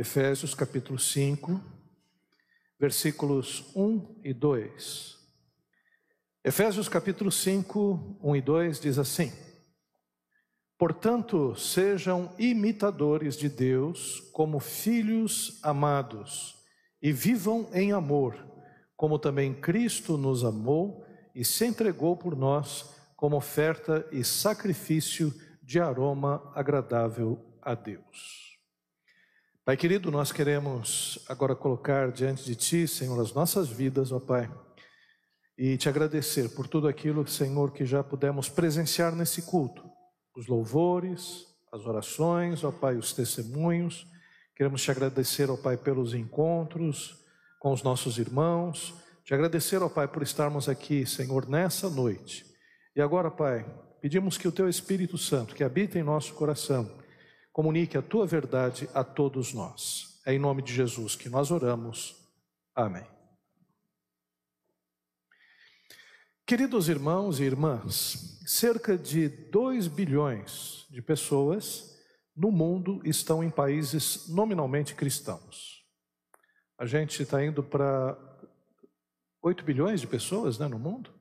Efésios capítulo 5, versículos 1 e 2. Efésios capítulo 5, 1 e 2 diz assim: Portanto, sejam imitadores de Deus como filhos amados e vivam em amor, como também Cristo nos amou e se entregou por nós como oferta e sacrifício de aroma agradável a Deus. Pai querido, nós queremos agora colocar diante de Ti, Senhor, as nossas vidas, ó Pai, e te agradecer por tudo aquilo, Senhor, que já pudemos presenciar nesse culto os louvores, as orações, ó Pai, os testemunhos. Queremos te agradecer, ó Pai, pelos encontros com os nossos irmãos. Te agradecer, ó Pai, por estarmos aqui, Senhor, nessa noite. E agora, Pai, pedimos que o Teu Espírito Santo, que habita em nosso coração, comunique a Tua verdade a todos nós. É em nome de Jesus que nós oramos. Amém. Queridos irmãos e irmãs, cerca de 2 bilhões de pessoas no mundo estão em países nominalmente cristãos. A gente está indo para 8 bilhões de pessoas né, no mundo,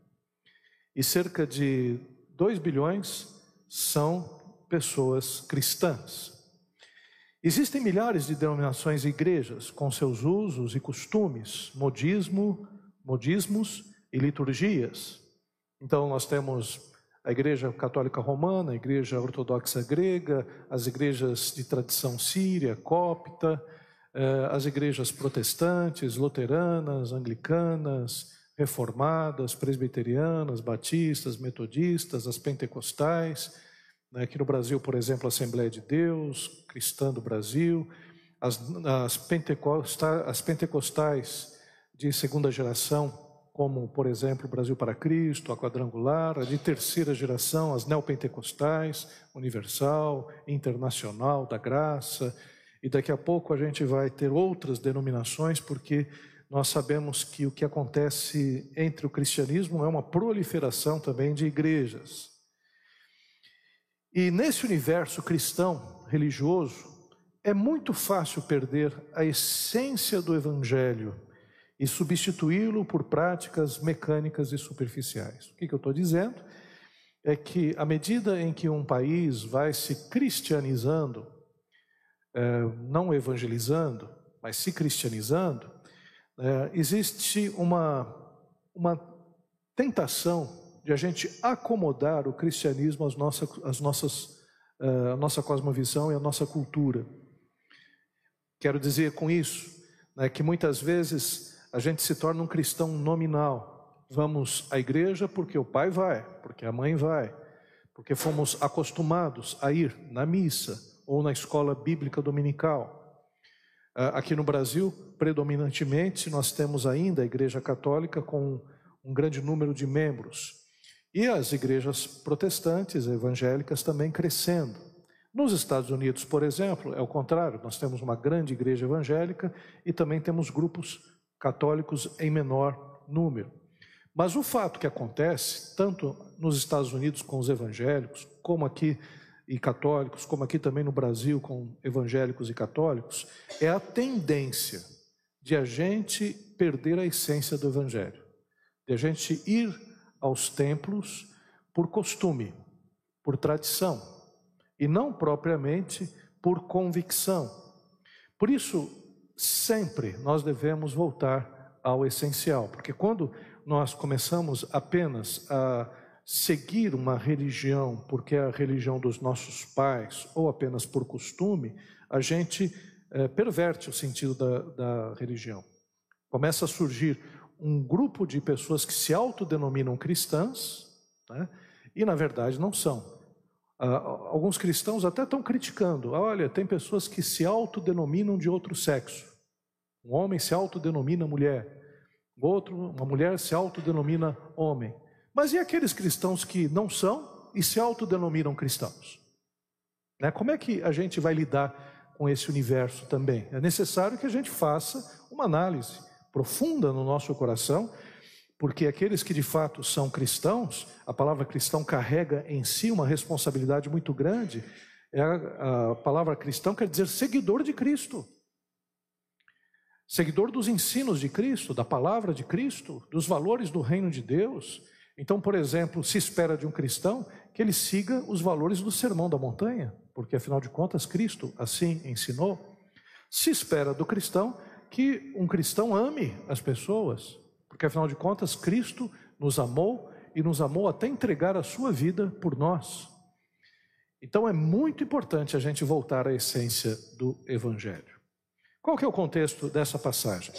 e cerca de 2 bilhões são pessoas cristãs. Existem milhares de denominações e igrejas com seus usos e costumes, modismo, modismos e liturgias. Então, nós temos a Igreja Católica Romana, a Igreja Ortodoxa Grega, as igrejas de tradição síria, cópita, eh, as igrejas protestantes, luteranas, anglicanas, reformadas, presbiterianas, batistas, metodistas, as pentecostais. Né, aqui no Brasil, por exemplo, a Assembleia de Deus, Cristã do Brasil, as, as, pentecostais, as pentecostais de segunda geração, como, por exemplo, Brasil para Cristo, a Quadrangular, a de terceira geração, as neopentecostais, Universal, Internacional, da Graça, e daqui a pouco a gente vai ter outras denominações, porque nós sabemos que o que acontece entre o cristianismo é uma proliferação também de igrejas. E nesse universo cristão, religioso, é muito fácil perder a essência do evangelho e substituí-lo por práticas mecânicas e superficiais. O que, que eu estou dizendo? É que à medida em que um país vai se cristianizando, é, não evangelizando, mas se cristianizando, é, existe uma, uma tentação de a gente acomodar o cristianismo às nossas, às nossas, é, à nossa cosmovisão e à nossa cultura. Quero dizer com isso né, que muitas vezes a gente se torna um cristão nominal. Vamos à igreja porque o pai vai, porque a mãe vai, porque fomos acostumados a ir na missa ou na escola bíblica dominical. Ah, aqui no Brasil, predominantemente, nós temos ainda a Igreja Católica com um grande número de membros e as igrejas protestantes, evangélicas também crescendo. Nos Estados Unidos, por exemplo, é o contrário, nós temos uma grande igreja evangélica e também temos grupos católicos em menor número. Mas o fato que acontece, tanto nos Estados Unidos com os evangélicos, como aqui e católicos, como aqui também no Brasil com evangélicos e católicos, é a tendência de a gente perder a essência do evangelho, de a gente ir aos templos por costume, por tradição, e não propriamente por convicção. Por isso, sempre nós devemos voltar ao essencial, porque quando nós começamos apenas a seguir uma religião porque é a religião dos nossos pais ou apenas por costume, a gente é, perverte o sentido da, da religião. Começa a surgir um grupo de pessoas que se autodenominam cristãs, né, e na verdade não são. Ah, alguns cristãos até estão criticando. Olha, tem pessoas que se autodenominam de outro sexo. Um homem se autodenomina mulher, outro, uma mulher se autodenomina homem. Mas e aqueles cristãos que não são e se autodenominam cristãos? Né? Como é que a gente vai lidar com esse universo também? É necessário que a gente faça uma análise profunda no nosso coração porque aqueles que de fato são cristãos, a palavra cristão carrega em si uma responsabilidade muito grande. É a, a palavra cristão quer dizer seguidor de Cristo. seguidor dos ensinos de Cristo, da palavra de Cristo, dos valores do reino de Deus. Então, por exemplo, se espera de um cristão que ele siga os valores do Sermão da Montanha, porque afinal de contas Cristo assim ensinou. Se espera do cristão que um cristão ame as pessoas, porque afinal de contas Cristo nos amou e nos amou até entregar a sua vida por nós. Então é muito importante a gente voltar à essência do evangelho. Qual que é o contexto dessa passagem?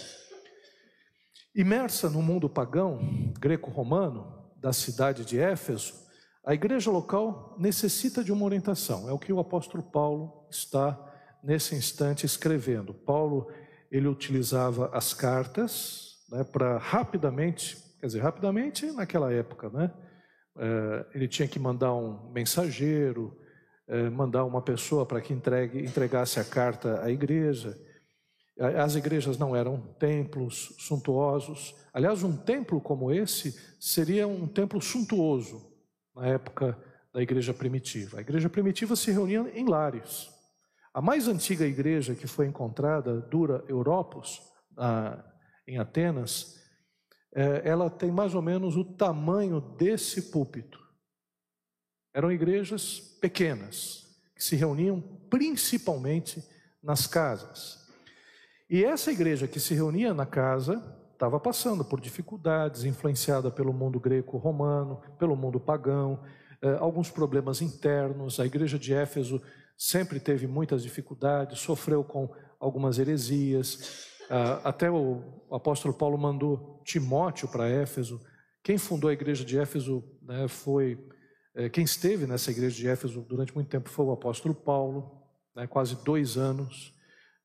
Imersa no mundo pagão greco-romano da cidade de Éfeso, a igreja local necessita de uma orientação. É o que o apóstolo Paulo está nesse instante escrevendo. Paulo ele utilizava as cartas né, para rapidamente, quer dizer, rapidamente naquela época, né? É, ele tinha que mandar um mensageiro, é, mandar uma pessoa para que entregue, entregasse a carta à igreja. As igrejas não eram templos suntuosos. Aliás, um templo como esse seria um templo suntuoso na época da igreja primitiva. A igreja primitiva se reunia em lares. A mais antiga igreja que foi encontrada, Dura Europos, em Atenas, é, ela tem mais ou menos o tamanho desse púlpito. Eram igrejas pequenas, que se reuniam principalmente nas casas. E essa igreja que se reunia na casa estava passando por dificuldades, influenciada pelo mundo greco-romano, pelo mundo pagão, é, alguns problemas internos. A igreja de Éfeso sempre teve muitas dificuldades, sofreu com algumas heresias. Ah, até o apóstolo Paulo mandou Timóteo para Éfeso. Quem fundou a igreja de Éfeso né, foi. É, quem esteve nessa igreja de Éfeso durante muito tempo foi o apóstolo Paulo, né, quase dois anos.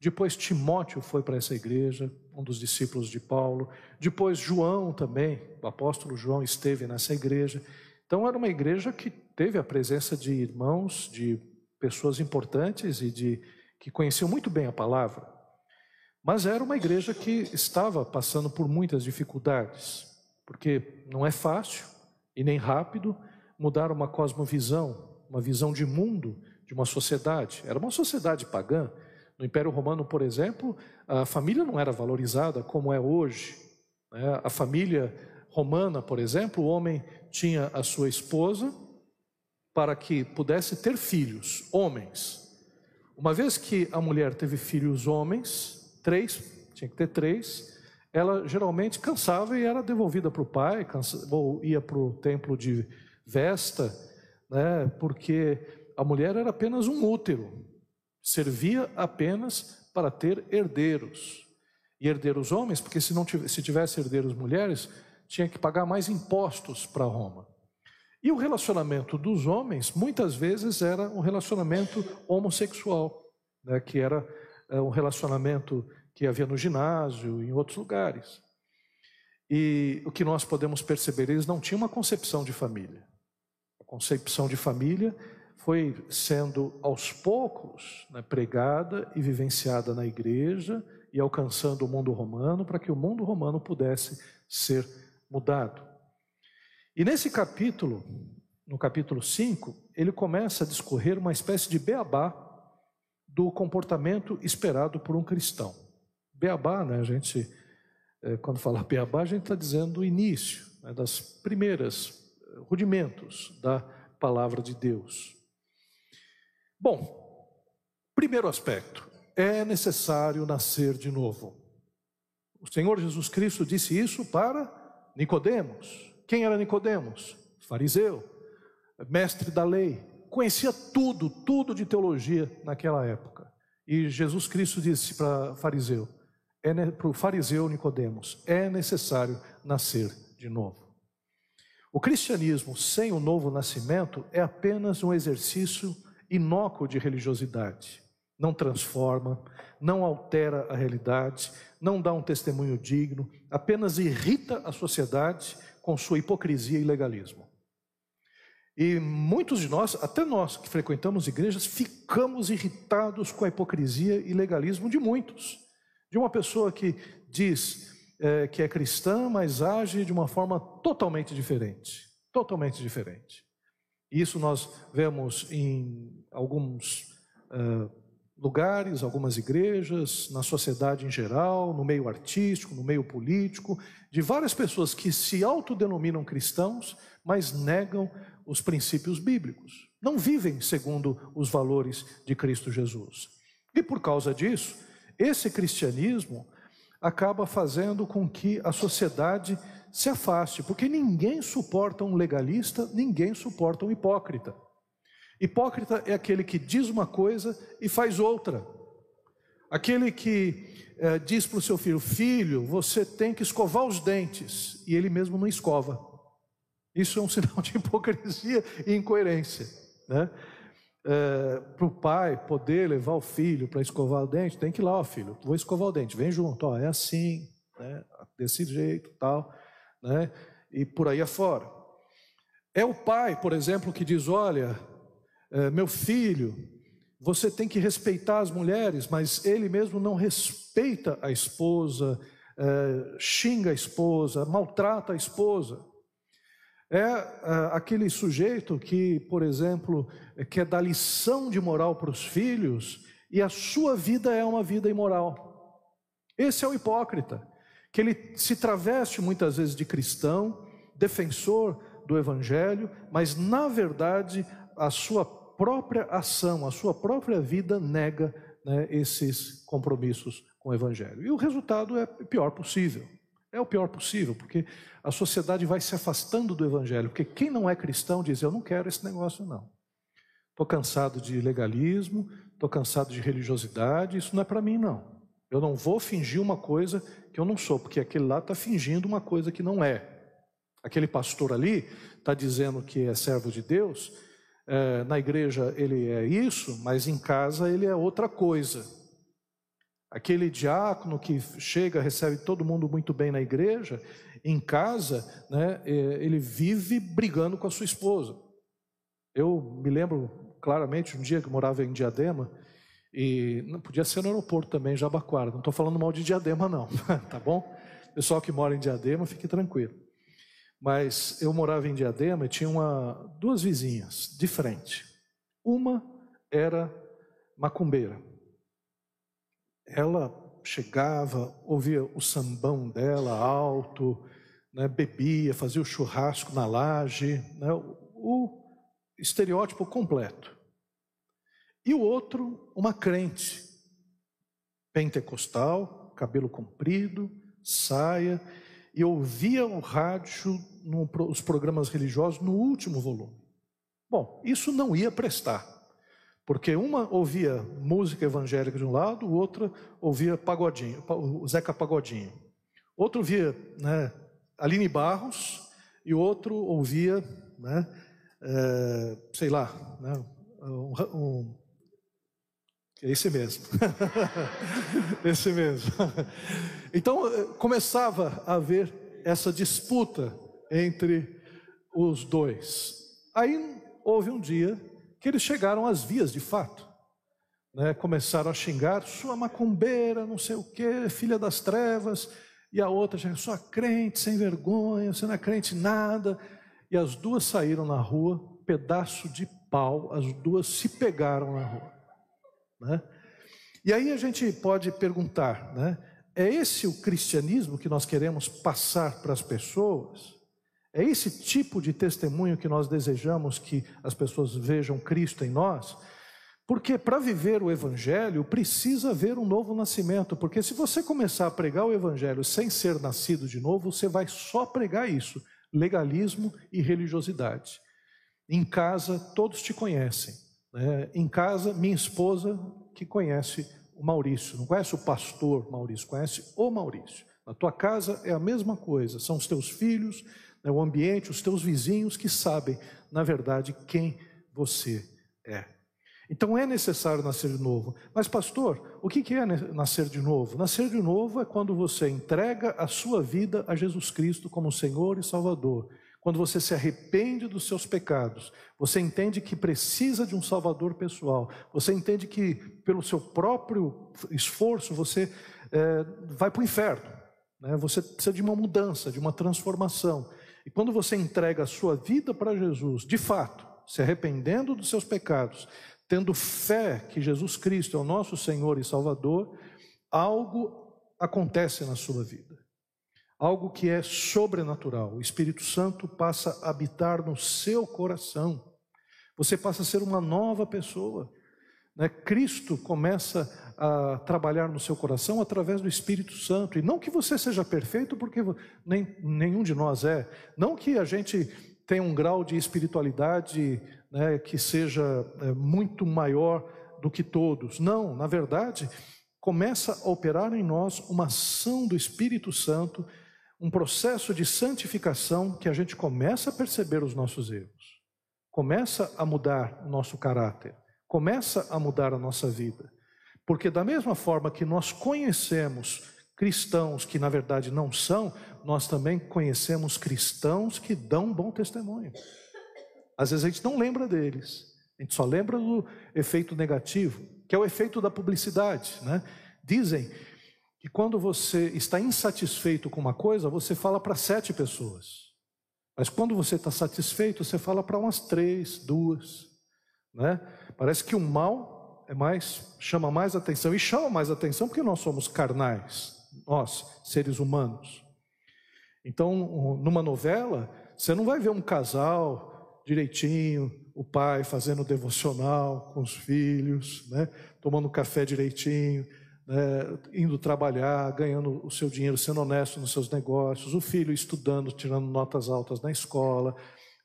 Depois Timóteo foi para essa igreja, um dos discípulos de Paulo. Depois João também, o apóstolo João esteve nessa igreja. Então era uma igreja que teve a presença de irmãos, de pessoas importantes e de que conheciam muito bem a palavra. Mas era uma igreja que estava passando por muitas dificuldades, porque não é fácil e nem rápido mudar uma cosmovisão, uma visão de mundo de uma sociedade. Era uma sociedade pagã. No Império Romano, por exemplo, a família não era valorizada como é hoje. Né? A família romana, por exemplo, o homem tinha a sua esposa, para que pudesse ter filhos, homens. Uma vez que a mulher teve filhos homens, três, tinha que ter três, ela geralmente cansava e era devolvida para o pai, ou ia para o templo de Vesta, né, porque a mulher era apenas um útero, servia apenas para ter herdeiros. E herdeiros homens, porque se, não tivesse, se tivesse herdeiros mulheres, tinha que pagar mais impostos para Roma. E o relacionamento dos homens, muitas vezes, era um relacionamento homossexual, né, que era é, um relacionamento que havia no ginásio, em outros lugares. E o que nós podemos perceber, eles não tinham uma concepção de família. A concepção de família foi sendo aos poucos né, pregada e vivenciada na igreja e alcançando o mundo romano para que o mundo romano pudesse ser mudado. E nesse capítulo, no capítulo 5, ele começa a discorrer uma espécie de beabá do comportamento esperado por um cristão. Beabá, né, a gente, é, quando fala beabá, a gente está dizendo o início, né, das primeiras eh, rudimentos da palavra de Deus. Bom, primeiro aspecto, é necessário nascer de novo. O Senhor Jesus Cristo disse isso para Nicodemos. Quem era Nicodemos? Fariseu, mestre da lei, conhecia tudo, tudo de teologia naquela época. E Jesus Cristo disse para fariseu, é para o fariseu Nicodemos, é necessário nascer de novo. O cristianismo sem o novo nascimento é apenas um exercício inócuo de religiosidade. Não transforma, não altera a realidade, não dá um testemunho digno, apenas irrita a sociedade com sua hipocrisia e legalismo. E muitos de nós, até nós que frequentamos igrejas, ficamos irritados com a hipocrisia e legalismo de muitos. De uma pessoa que diz é, que é cristã, mas age de uma forma totalmente diferente. Totalmente diferente. Isso nós vemos em alguns uh, lugares, algumas igrejas, na sociedade em geral, no meio artístico, no meio político, de várias pessoas que se autodenominam cristãos, mas negam os princípios bíblicos. Não vivem segundo os valores de Cristo Jesus. E por causa disso, esse cristianismo acaba fazendo com que a sociedade se afaste, porque ninguém suporta um legalista, ninguém suporta um hipócrita. Hipócrita é aquele que diz uma coisa e faz outra. Aquele que é, diz para o seu filho: Filho, você tem que escovar os dentes, e ele mesmo não escova. Isso é um sinal de hipocrisia e incoerência. Né? É, para o pai poder levar o filho para escovar o dente, tem que ir lá, ó, filho, vou escovar o dente, vem junto, ó, é assim, né? desse jeito, tal, né? e por aí afora. É o pai, por exemplo, que diz: Olha, meu filho, você tem que respeitar as mulheres, mas ele mesmo não respeita a esposa, é, xinga a esposa, maltrata a esposa. É, é aquele sujeito que, por exemplo, quer dar lição de moral para os filhos e a sua vida é uma vida imoral. Esse é o hipócrita, que ele se traveste muitas vezes de cristão, defensor do evangelho, mas na verdade a sua própria ação, a sua própria vida nega né, esses compromissos com o Evangelho. E o resultado é pior possível. É o pior possível, porque a sociedade vai se afastando do Evangelho. Porque quem não é cristão diz: Eu não quero esse negócio, não. Estou cansado de legalismo, estou cansado de religiosidade, isso não é para mim, não. Eu não vou fingir uma coisa que eu não sou, porque aquele lá está fingindo uma coisa que não é. Aquele pastor ali está dizendo que é servo de Deus, é, na igreja ele é isso, mas em casa ele é outra coisa. Aquele diácono que chega, recebe todo mundo muito bem na igreja, em casa, né, é, ele vive brigando com a sua esposa. Eu me lembro claramente um dia que morava em Diadema, e não podia ser no aeroporto também, Jabaquara. Não estou falando mal de Diadema, não, tá bom? Pessoal que mora em Diadema, fique tranquilo. Mas eu morava em Diadema e tinha uma, duas vizinhas de frente. Uma era macumbeira. Ela chegava, ouvia o sambão dela alto, né, bebia, fazia o churrasco na laje, né, o, estereótipo completo. E o outro, uma crente, pentecostal, cabelo comprido, saia, e ouvia o rádio, no, os programas religiosos, no último volume. Bom, isso não ia prestar, porque uma ouvia música evangélica de um lado, o outro ouvia pagodinho, o Zeca Pagodinho. Outro via né, Aline Barros e outro ouvia, né, é, sei lá, né, um, um esse mesmo. esse mesmo. Então eh, começava a haver essa disputa entre os dois. Aí houve um dia que eles chegaram às vias de fato. Né? Começaram a xingar, sua macumbeira, não sei o que, filha das trevas. E a outra sua crente, sem vergonha, você não é crente nada. E as duas saíram na rua, pedaço de pau, as duas se pegaram na rua. Né? E aí a gente pode perguntar, né? é esse o cristianismo que nós queremos passar para as pessoas? É esse tipo de testemunho que nós desejamos que as pessoas vejam Cristo em nós? Porque para viver o Evangelho precisa haver um novo nascimento, porque se você começar a pregar o Evangelho sem ser nascido de novo, você vai só pregar isso: legalismo e religiosidade. Em casa, todos te conhecem. Né? Em casa, minha esposa que conhece o Maurício, não conhece o pastor Maurício, conhece o Maurício. Na tua casa é a mesma coisa, são os teus filhos, né, o ambiente, os teus vizinhos que sabem, na verdade, quem você é. Então é necessário nascer de novo. Mas, pastor, o que é nascer de novo? Nascer de novo é quando você entrega a sua vida a Jesus Cristo como Senhor e Salvador quando você se arrepende dos seus pecados, você entende que precisa de um Salvador pessoal, você entende que pelo seu próprio esforço você é, vai para o inferno, né? você precisa de uma mudança, de uma transformação. E quando você entrega a sua vida para Jesus, de fato, se arrependendo dos seus pecados, tendo fé que Jesus Cristo é o nosso Senhor e Salvador, algo acontece na sua vida. Algo que é sobrenatural. O Espírito Santo passa a habitar no seu coração. Você passa a ser uma nova pessoa. Né? Cristo começa a trabalhar no seu coração através do Espírito Santo. E não que você seja perfeito, porque nem, nenhum de nós é. Não que a gente tenha um grau de espiritualidade né, que seja é, muito maior do que todos. Não, na verdade, começa a operar em nós uma ação do Espírito Santo, um processo de santificação que a gente começa a perceber os nossos erros, começa a mudar o nosso caráter começa a mudar a nossa vida. Porque, da mesma forma que nós conhecemos cristãos que na verdade não são, nós também conhecemos cristãos que dão bom testemunho. Às vezes a gente não lembra deles, a gente só lembra do efeito negativo, que é o efeito da publicidade. Né? Dizem que quando você está insatisfeito com uma coisa, você fala para sete pessoas. Mas quando você está satisfeito, você fala para umas três, duas. Né? Parece que o mal é mais chama mais atenção e chama mais atenção porque nós somos carnais, nós, seres humanos. Então, numa novela, você não vai ver um casal direitinho, o pai fazendo devocional com os filhos, né? tomando café direitinho, né? indo trabalhar, ganhando o seu dinheiro, sendo honesto nos seus negócios, o filho estudando, tirando notas altas na escola,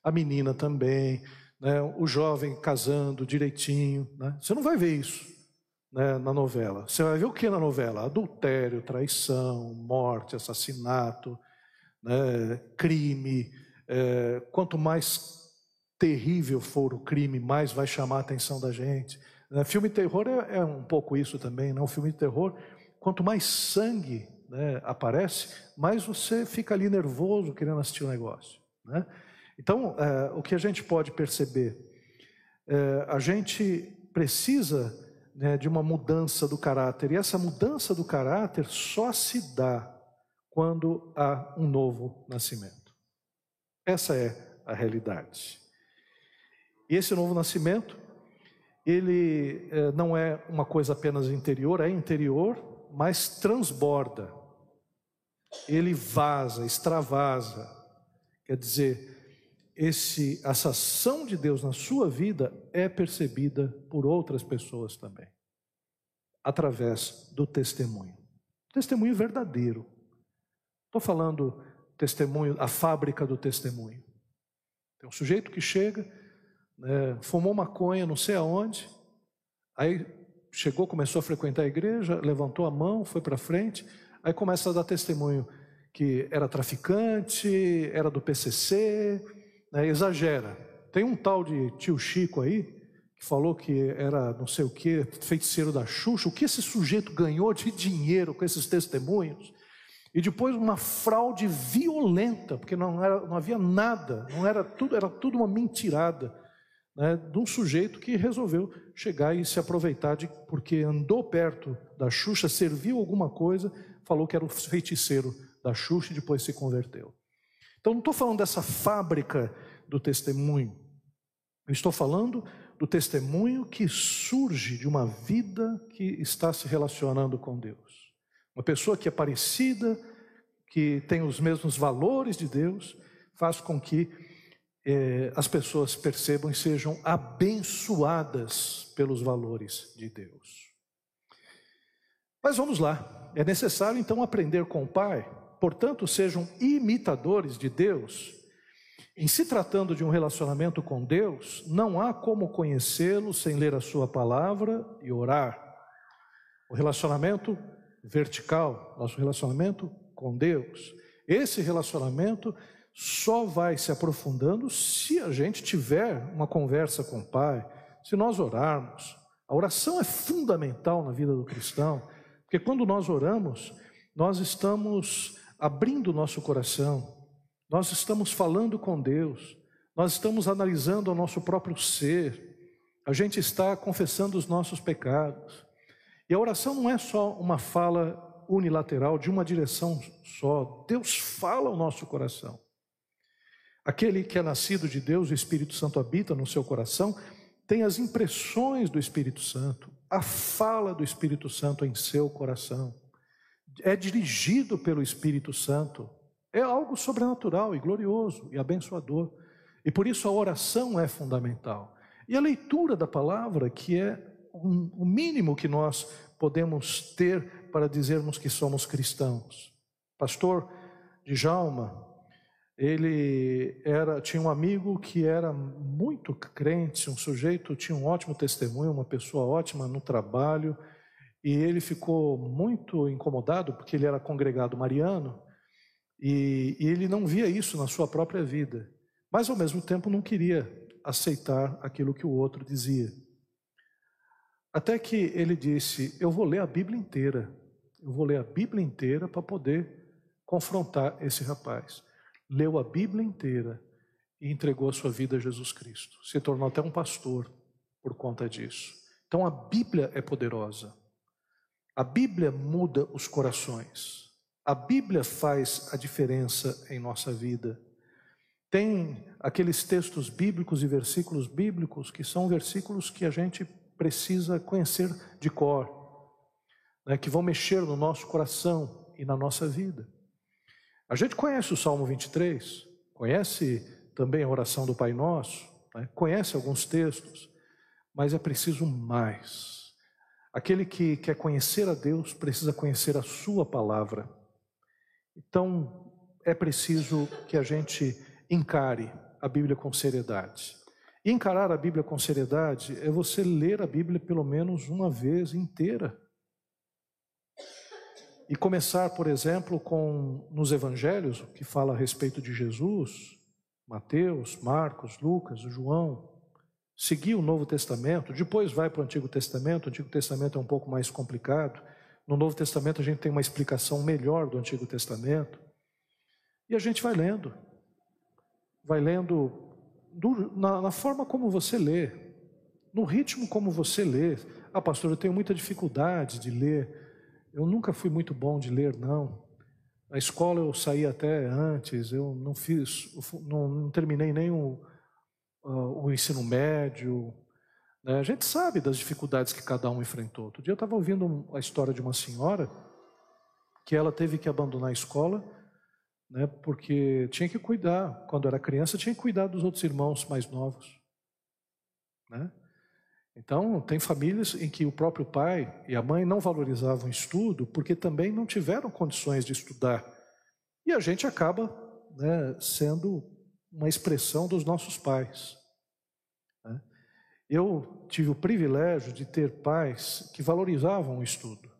a menina também, né, o jovem casando direitinho. Né? Você não vai ver isso né, na novela. Você vai ver o que na novela? Adultério, traição, morte, assassinato, né, crime. É, quanto mais terrível for o crime, mais vai chamar a atenção da gente. Né? Filme terror é, é, um pouco isso também. Não? Né? filme de terror, quanto mais sangue né, aparece, mais você fica ali nervoso querendo assistir o um negócio. Né? Então, é, o que a gente pode perceber? É, a gente precisa né, de uma mudança do caráter, e essa mudança do caráter só se dá quando há um novo nascimento. Essa é a realidade. E esse novo nascimento, ele é, não é uma coisa apenas interior, é interior, mas transborda. Ele vaza, extravasa. Quer dizer, esse, essa ação de Deus na sua vida é percebida por outras pessoas também, através do testemunho. Testemunho verdadeiro. Estou falando testemunho, a fábrica do testemunho. Tem um sujeito que chega, né, fumou maconha não sei aonde, aí chegou, começou a frequentar a igreja, levantou a mão, foi para frente, aí começa a dar testemunho que era traficante, era do PCC, né, exagera. Tem um tal de tio Chico aí, que falou que era não sei o que, feiticeiro da Xuxa. O que esse sujeito ganhou de dinheiro com esses testemunhos? E depois uma fraude violenta, porque não, era, não havia nada, não era tudo, era tudo uma mentirada. Né, de um sujeito que resolveu chegar e se aproveitar de porque andou perto da Xuxa, serviu alguma coisa, falou que era o feiticeiro da Xuxa e depois se converteu. Então, não estou falando dessa fábrica do testemunho. Eu estou falando do testemunho que surge de uma vida que está se relacionando com Deus. Uma pessoa que é parecida, que tem os mesmos valores de Deus, faz com que eh, as pessoas percebam e sejam abençoadas pelos valores de Deus. Mas vamos lá, é necessário então aprender com o Pai portanto, sejam imitadores de Deus. Em se tratando de um relacionamento com Deus, não há como conhecê-lo sem ler a Sua palavra e orar. O relacionamento vertical, nosso relacionamento com Deus, esse relacionamento só vai se aprofundando se a gente tiver uma conversa com o Pai, se nós orarmos. A oração é fundamental na vida do cristão, porque quando nós oramos, nós estamos abrindo nosso coração, nós estamos falando com Deus, nós estamos analisando o nosso próprio ser, a gente está confessando os nossos pecados. E a oração não é só uma fala unilateral, de uma direção só. Deus fala ao nosso coração. Aquele que é nascido de Deus, o Espírito Santo habita no seu coração, tem as impressões do Espírito Santo, a fala do Espírito Santo em seu coração, é dirigido pelo Espírito Santo, é algo sobrenatural e glorioso e abençoador. E por isso a oração é fundamental. E a leitura da palavra, que é o mínimo que nós podemos ter para dizermos que somos cristãos. Pastor Djalma, ele era, tinha um amigo que era muito crente, um sujeito, tinha um ótimo testemunho, uma pessoa ótima no trabalho, e ele ficou muito incomodado porque ele era congregado mariano e, e ele não via isso na sua própria vida, mas ao mesmo tempo não queria aceitar aquilo que o outro dizia. Até que ele disse: Eu vou ler a Bíblia inteira, eu vou ler a Bíblia inteira para poder confrontar esse rapaz leu a Bíblia inteira e entregou a sua vida a Jesus Cristo. Se tornou até um pastor por conta disso. Então a Bíblia é poderosa. A Bíblia muda os corações. A Bíblia faz a diferença em nossa vida. Tem aqueles textos bíblicos e versículos bíblicos que são versículos que a gente precisa conhecer de cor, né, que vão mexer no nosso coração e na nossa vida. A gente conhece o Salmo 23, conhece também a oração do Pai Nosso, né? conhece alguns textos, mas é preciso mais. Aquele que quer conhecer a Deus precisa conhecer a Sua palavra. Então, é preciso que a gente encare a Bíblia com seriedade. E encarar a Bíblia com seriedade é você ler a Bíblia pelo menos uma vez inteira. E começar, por exemplo, com nos evangelhos, que fala a respeito de Jesus, Mateus, Marcos, Lucas, João, seguir o Novo Testamento, depois vai para o Antigo Testamento, o Antigo Testamento é um pouco mais complicado. No Novo Testamento a gente tem uma explicação melhor do Antigo Testamento. E a gente vai lendo, vai lendo do, na, na forma como você lê, no ritmo como você lê. Ah, pastor, eu tenho muita dificuldade de ler eu nunca fui muito bom de ler, não. Na escola eu saí até antes, eu não fiz, não, não terminei nem o, uh, o ensino médio. Né? A gente sabe das dificuldades que cada um enfrentou. Outro dia eu estava ouvindo a história de uma senhora que ela teve que abandonar a escola, né, porque tinha que cuidar, quando era criança, tinha que cuidar dos outros irmãos mais novos. Né? Então, tem famílias em que o próprio pai e a mãe não valorizavam o estudo porque também não tiveram condições de estudar. E a gente acaba né, sendo uma expressão dos nossos pais. Né? Eu tive o privilégio de ter pais que valorizavam o estudo,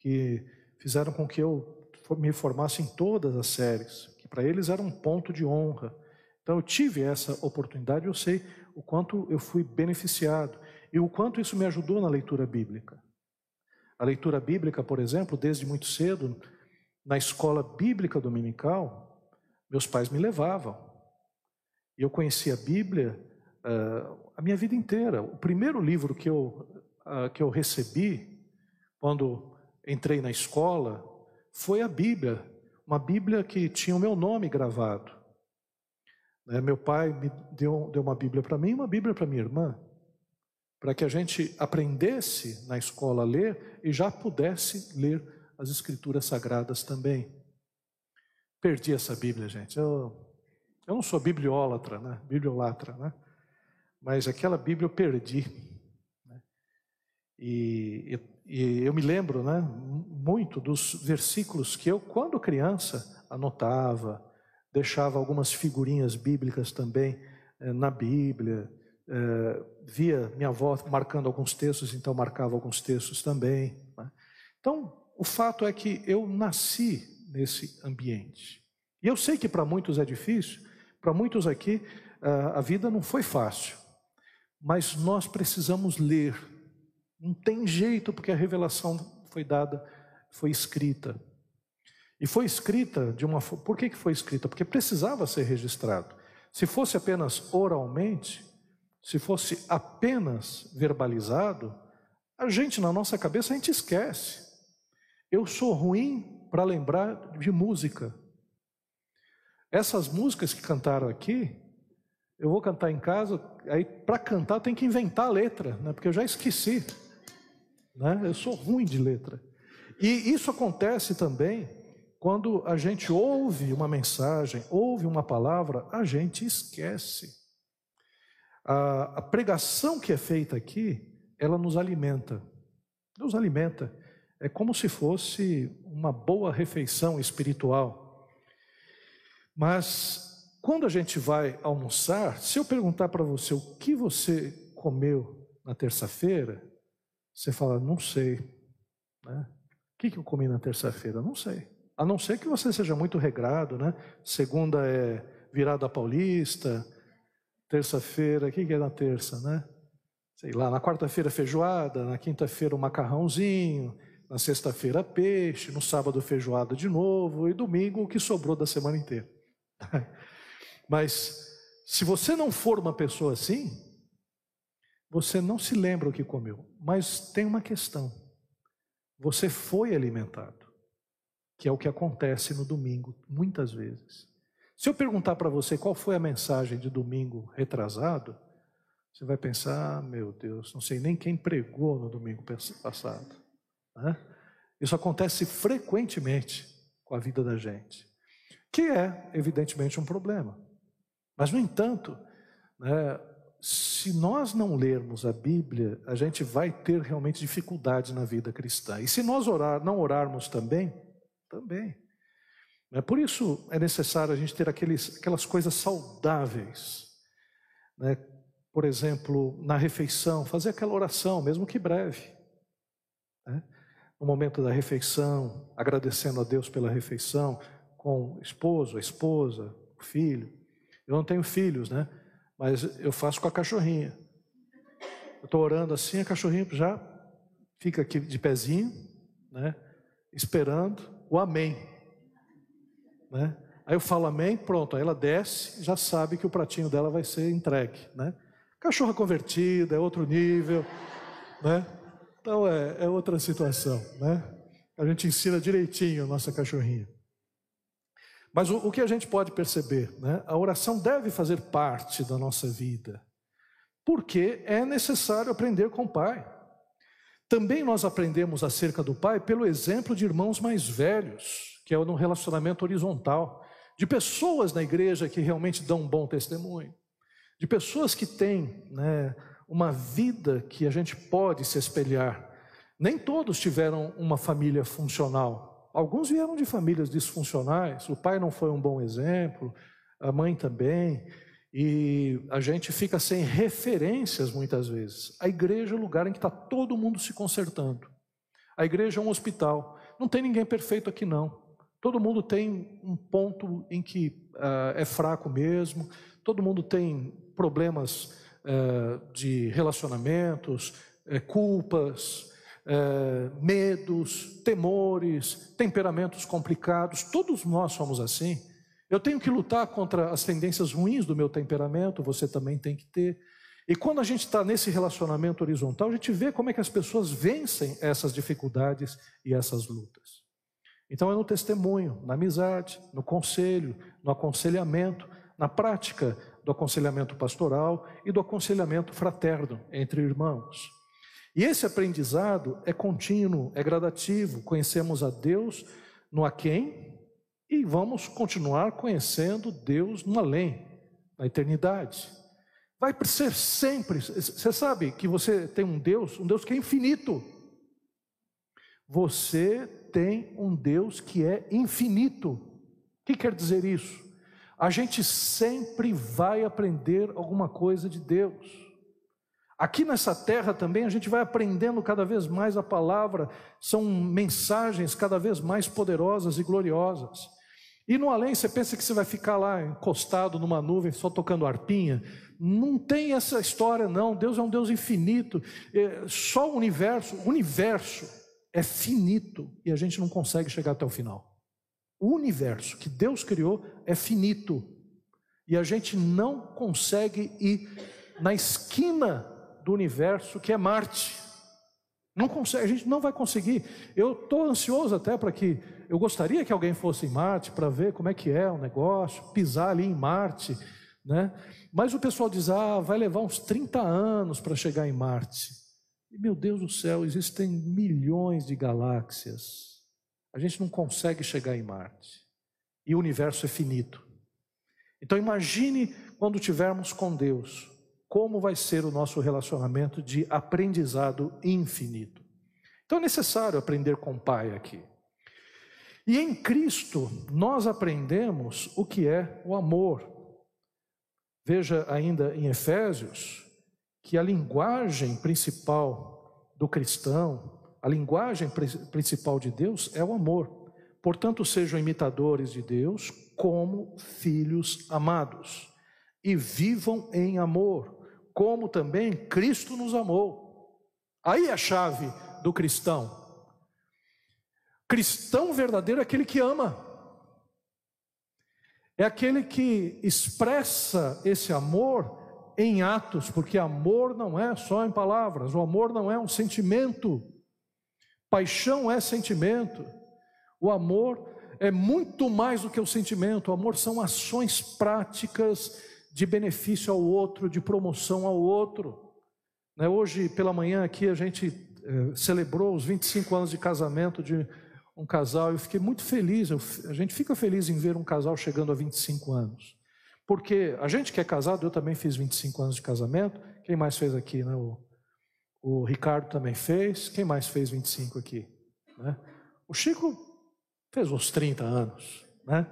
que fizeram com que eu me formasse em todas as séries, que para eles era um ponto de honra. Então, eu tive essa oportunidade, eu sei o quanto eu fui beneficiado e o quanto isso me ajudou na leitura bíblica. A leitura bíblica, por exemplo, desde muito cedo, na escola bíblica dominical, meus pais me levavam. E eu conhecia a Bíblia uh, a minha vida inteira. O primeiro livro que eu, uh, que eu recebi, quando entrei na escola, foi a Bíblia. Uma Bíblia que tinha o meu nome gravado. Né, meu pai me deu, deu uma Bíblia para mim e uma Bíblia para minha irmã para que a gente aprendesse na escola a ler e já pudesse ler as escrituras sagradas também. Perdi essa Bíblia, gente. Eu, eu não sou bibliólatra, né? Bibliolatra, né? Mas aquela Bíblia eu perdi. Né? E, e, e eu me lembro, né? Muito dos versículos que eu, quando criança, anotava, deixava algumas figurinhas bíblicas também eh, na Bíblia é, via minha avó marcando alguns textos, então marcava alguns textos também. Né? Então, o fato é que eu nasci nesse ambiente. E eu sei que para muitos é difícil, para muitos aqui a vida não foi fácil, mas nós precisamos ler. Não tem jeito, porque a revelação foi dada, foi escrita. E foi escrita de uma Por que foi escrita? Porque precisava ser registrado. Se fosse apenas oralmente, se fosse apenas verbalizado, a gente na nossa cabeça a gente esquece. Eu sou ruim para lembrar de música. Essas músicas que cantaram aqui, Eu vou cantar em casa, aí para cantar tem que inventar a letra, né? porque eu já esqueci. Né? Eu sou ruim de letra. E isso acontece também quando a gente ouve uma mensagem, ouve uma palavra, a gente esquece. A, a pregação que é feita aqui, ela nos alimenta. Nos alimenta. É como se fosse uma boa refeição espiritual. Mas quando a gente vai almoçar, se eu perguntar para você o que você comeu na terça-feira, você fala, não sei. Né? O que, que eu comi na terça-feira? Não sei. A não ser que você seja muito regrado, né? Segunda é virada paulista, terça-feira, o que, é na terça, né? Sei lá, na quarta-feira feijoada, na quinta-feira um macarrãozinho, na sexta-feira peixe, no sábado feijoada de novo e domingo o que sobrou da semana inteira. Mas se você não for uma pessoa assim, você não se lembra o que comeu. Mas tem uma questão. Você foi alimentado, que é o que acontece no domingo, muitas vezes. Se eu perguntar para você qual foi a mensagem de domingo retrasado, você vai pensar: ah, meu Deus, não sei nem quem pregou no domingo passado. Né? Isso acontece frequentemente com a vida da gente, que é, evidentemente, um problema. Mas, no entanto, né, se nós não lermos a Bíblia, a gente vai ter realmente dificuldade na vida cristã. E se nós orar, não orarmos também, também. É por isso é necessário a gente ter aqueles, aquelas coisas saudáveis. Né? Por exemplo, na refeição, fazer aquela oração, mesmo que breve. Né? No momento da refeição, agradecendo a Deus pela refeição, com o esposo, a esposa, o filho. Eu não tenho filhos, né? Mas eu faço com a cachorrinha. Eu estou orando assim, a cachorrinha já fica aqui de pezinho, né? Esperando o amém. Né? Aí eu falo amém, pronto, aí ela desce, já sabe que o pratinho dela vai ser entregue, né? Cachorra convertida, é outro nível, né? Então é, é outra situação, né? A gente ensina direitinho a nossa cachorrinha. Mas o, o que a gente pode perceber, né? A oração deve fazer parte da nossa vida, porque é necessário aprender com o Pai. Também nós aprendemos acerca do Pai pelo exemplo de irmãos mais velhos, que é no relacionamento horizontal, de pessoas na igreja que realmente dão um bom testemunho, de pessoas que têm né, uma vida que a gente pode se espelhar. Nem todos tiveram uma família funcional, Alguns vieram de famílias disfuncionais, o pai não foi um bom exemplo, a mãe também, e a gente fica sem referências muitas vezes. A igreja é o lugar em que está todo mundo se consertando. A igreja é um hospital. Não tem ninguém perfeito aqui, não. Todo mundo tem um ponto em que uh, é fraco mesmo, todo mundo tem problemas uh, de relacionamentos, uh, culpas, medos, temores, temperamentos complicados, todos nós somos assim. Eu tenho que lutar contra as tendências ruins do meu temperamento, você também tem que ter. E quando a gente está nesse relacionamento horizontal, a gente vê como é que as pessoas vencem essas dificuldades e essas lutas. Então é no testemunho, na amizade, no conselho, no aconselhamento, na prática do aconselhamento pastoral e do aconselhamento fraterno entre irmãos. E esse aprendizado é contínuo, é gradativo. Conhecemos a Deus no aquém e vamos continuar conhecendo Deus no além, na eternidade. Vai ser sempre. Você sabe que você tem um Deus, um Deus que é infinito. Você tem um Deus que é infinito. O que quer dizer isso? A gente sempre vai aprender alguma coisa de Deus. Aqui nessa terra também a gente vai aprendendo cada vez mais a palavra, são mensagens cada vez mais poderosas e gloriosas. E no além você pensa que você vai ficar lá encostado numa nuvem só tocando arpinha? Não tem essa história não. Deus é um Deus infinito. É, só o universo, o universo é finito e a gente não consegue chegar até o final. O universo que Deus criou é finito e a gente não consegue ir na esquina do universo, que é Marte. Não consegue, a gente não vai conseguir. Eu estou ansioso até para que. Eu gostaria que alguém fosse em Marte para ver como é que é o negócio, pisar ali em Marte, Né? Mas o pessoal diz: ah, vai levar uns 30 anos para chegar em Marte. E, meu Deus do céu, existem milhões de galáxias. A gente não consegue chegar em Marte. E o universo é finito. Então imagine quando tivermos com Deus, como vai ser o nosso relacionamento de aprendizado infinito. Então é necessário aprender com o Pai aqui. E em Cristo nós aprendemos o que é o amor. Veja ainda em Efésios que a linguagem principal do cristão, a linguagem principal de Deus é o amor. Portanto, sejam imitadores de Deus como filhos amados e vivam em amor, como também Cristo nos amou. Aí é a chave do cristão. Cristão verdadeiro é aquele que ama, é aquele que expressa esse amor em atos, porque amor não é só em palavras, o amor não é um sentimento, paixão é sentimento, o amor é muito mais do que o sentimento, o amor são ações práticas de benefício ao outro, de promoção ao outro. Né, hoje pela manhã aqui a gente eh, celebrou os 25 anos de casamento de um casal, eu fiquei muito feliz, a gente fica feliz em ver um casal chegando a 25 anos. Porque a gente que é casado, eu também fiz 25 anos de casamento. Quem mais fez aqui? Né? O, o Ricardo também fez. Quem mais fez 25 aqui? Né? O Chico fez uns 30 anos. Né?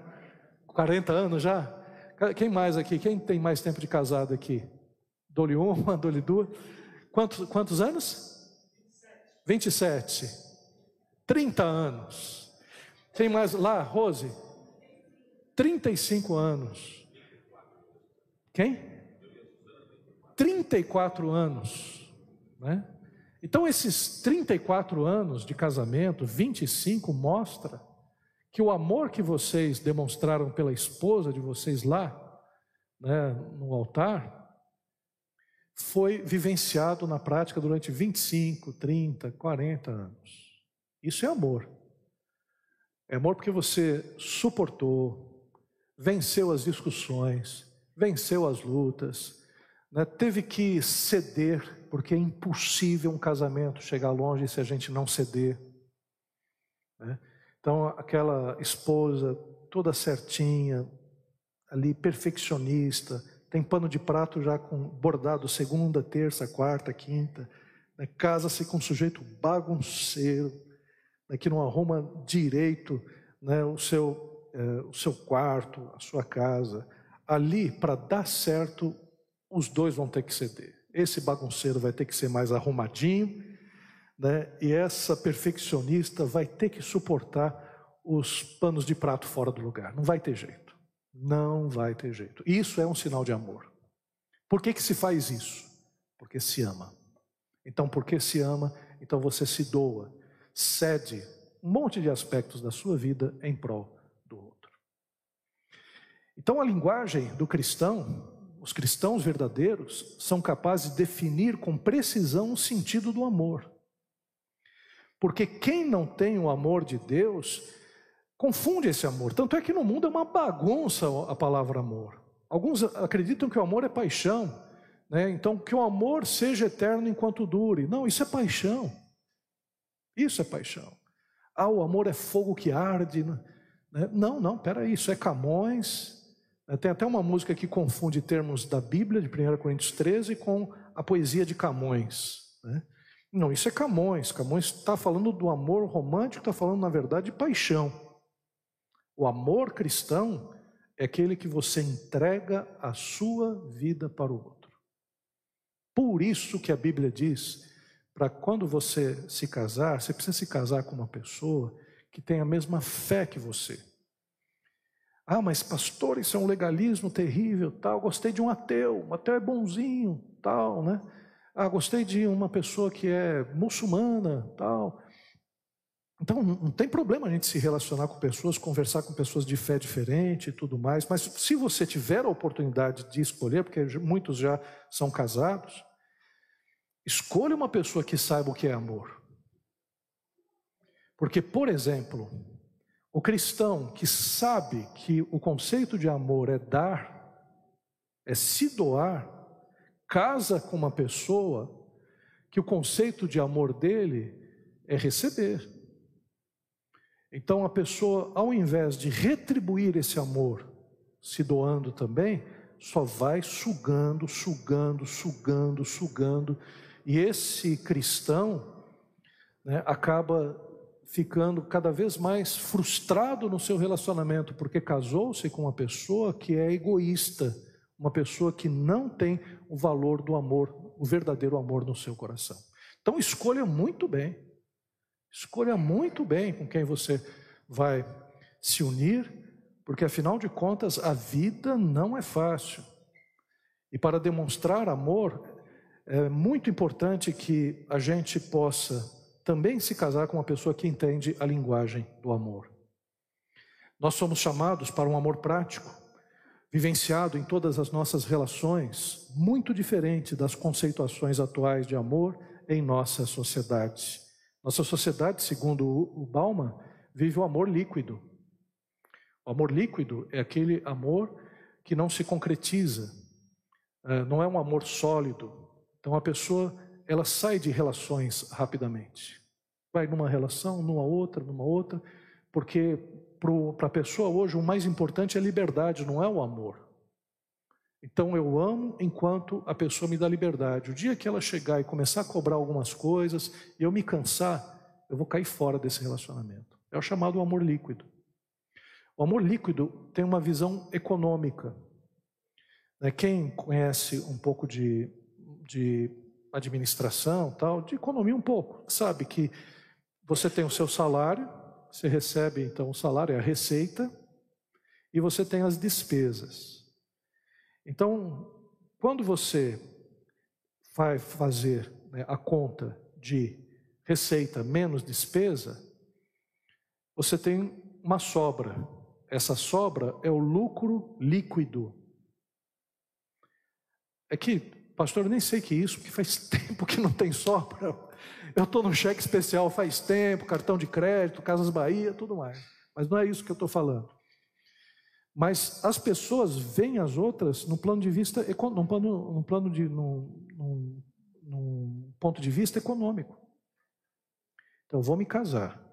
40 anos já? Quem mais aqui? Quem tem mais tempo de casado aqui? Dole uma, dole duas. Quantos, quantos anos? 27. 30 anos. Quem mais lá? Rose? 35 anos. Quem? 34 anos. Né? Então, esses 34 anos de casamento, 25, mostra que o amor que vocês demonstraram pela esposa de vocês lá, né, no altar, foi vivenciado na prática durante 25, 30, 40 anos. Isso é amor. É amor porque você suportou, venceu as discussões, venceu as lutas, né? teve que ceder, porque é impossível um casamento chegar longe se a gente não ceder. Né? Então, aquela esposa toda certinha, ali perfeccionista, tem pano de prato já com bordado segunda, terça, quarta, quinta, né? casa-se com um sujeito bagunceiro, né? que não arruma direito né? o, seu, eh, o seu quarto, a sua casa ali, para dar certo, os dois vão ter que ceder. Esse bagunceiro vai ter que ser mais arrumadinho, né? e essa perfeccionista vai ter que suportar os panos de prato fora do lugar. Não vai ter jeito. Não vai ter jeito. Isso é um sinal de amor. Por que, que se faz isso? Porque se ama. Então, porque se ama, então você se doa, cede um monte de aspectos da sua vida em prol então, a linguagem do cristão, os cristãos verdadeiros, são capazes de definir com precisão o sentido do amor. Porque quem não tem o amor de Deus, confunde esse amor. Tanto é que no mundo é uma bagunça a palavra amor. Alguns acreditam que o amor é paixão, né? então que o amor seja eterno enquanto dure. Não, isso é paixão. Isso é paixão. Ah, o amor é fogo que arde. Né? Não, não, peraí, isso é Camões, tem até uma música que confunde termos da Bíblia, de 1 Coríntios 13, com a poesia de Camões. Né? Não, isso é Camões. Camões está falando do amor romântico, está falando, na verdade, de paixão. O amor cristão é aquele que você entrega a sua vida para o outro. Por isso que a Bíblia diz, para quando você se casar, você precisa se casar com uma pessoa que tem a mesma fé que você. Ah, mas pastor, isso é um legalismo terrível, tal. Gostei de um ateu, um ateu é bonzinho, tal, né? Ah, gostei de uma pessoa que é muçulmana, tal. Então, não tem problema a gente se relacionar com pessoas, conversar com pessoas de fé diferente e tudo mais, mas se você tiver a oportunidade de escolher, porque muitos já são casados, escolha uma pessoa que saiba o que é amor. Porque, por exemplo, o cristão que sabe que o conceito de amor é dar, é se doar, casa com uma pessoa que o conceito de amor dele é receber. Então a pessoa, ao invés de retribuir esse amor, se doando também, só vai sugando, sugando, sugando, sugando, e esse cristão né, acaba ficando cada vez mais frustrado no seu relacionamento, porque casou-se com uma pessoa que é egoísta, uma pessoa que não tem o valor do amor, o verdadeiro amor no seu coração. Então escolha muito bem, escolha muito bem com quem você vai se unir, porque afinal de contas a vida não é fácil. E para demonstrar amor, é muito importante que a gente possa também se casar com uma pessoa que entende a linguagem do amor. Nós somos chamados para um amor prático, vivenciado em todas as nossas relações, muito diferente das conceituações atuais de amor em nossa sociedade. Nossa sociedade, segundo o Bauman, vive o amor líquido. O amor líquido é aquele amor que não se concretiza, é, não é um amor sólido. Então a pessoa ela sai de relações rapidamente. Vai numa relação, numa outra, numa outra, porque para a pessoa hoje o mais importante é a liberdade, não é o amor. Então eu amo enquanto a pessoa me dá liberdade. O dia que ela chegar e começar a cobrar algumas coisas e eu me cansar, eu vou cair fora desse relacionamento. É o chamado amor líquido. O amor líquido tem uma visão econômica. Né? Quem conhece um pouco de, de administração, tal, de economia um pouco, sabe que você tem o seu salário, você recebe então o salário, é a receita, e você tem as despesas. Então, quando você vai fazer né, a conta de receita menos despesa, você tem uma sobra. Essa sobra é o lucro líquido. É que Pastor, eu nem sei que isso, porque faz tempo que não tem sobra. Eu estou no cheque especial faz tempo, cartão de crédito, Casas Bahia, tudo mais. Mas não é isso que eu estou falando. Mas as pessoas veem as outras no plano de vista, no plano, no plano de, num, num, num ponto de vista econômico. Então, vou me casar.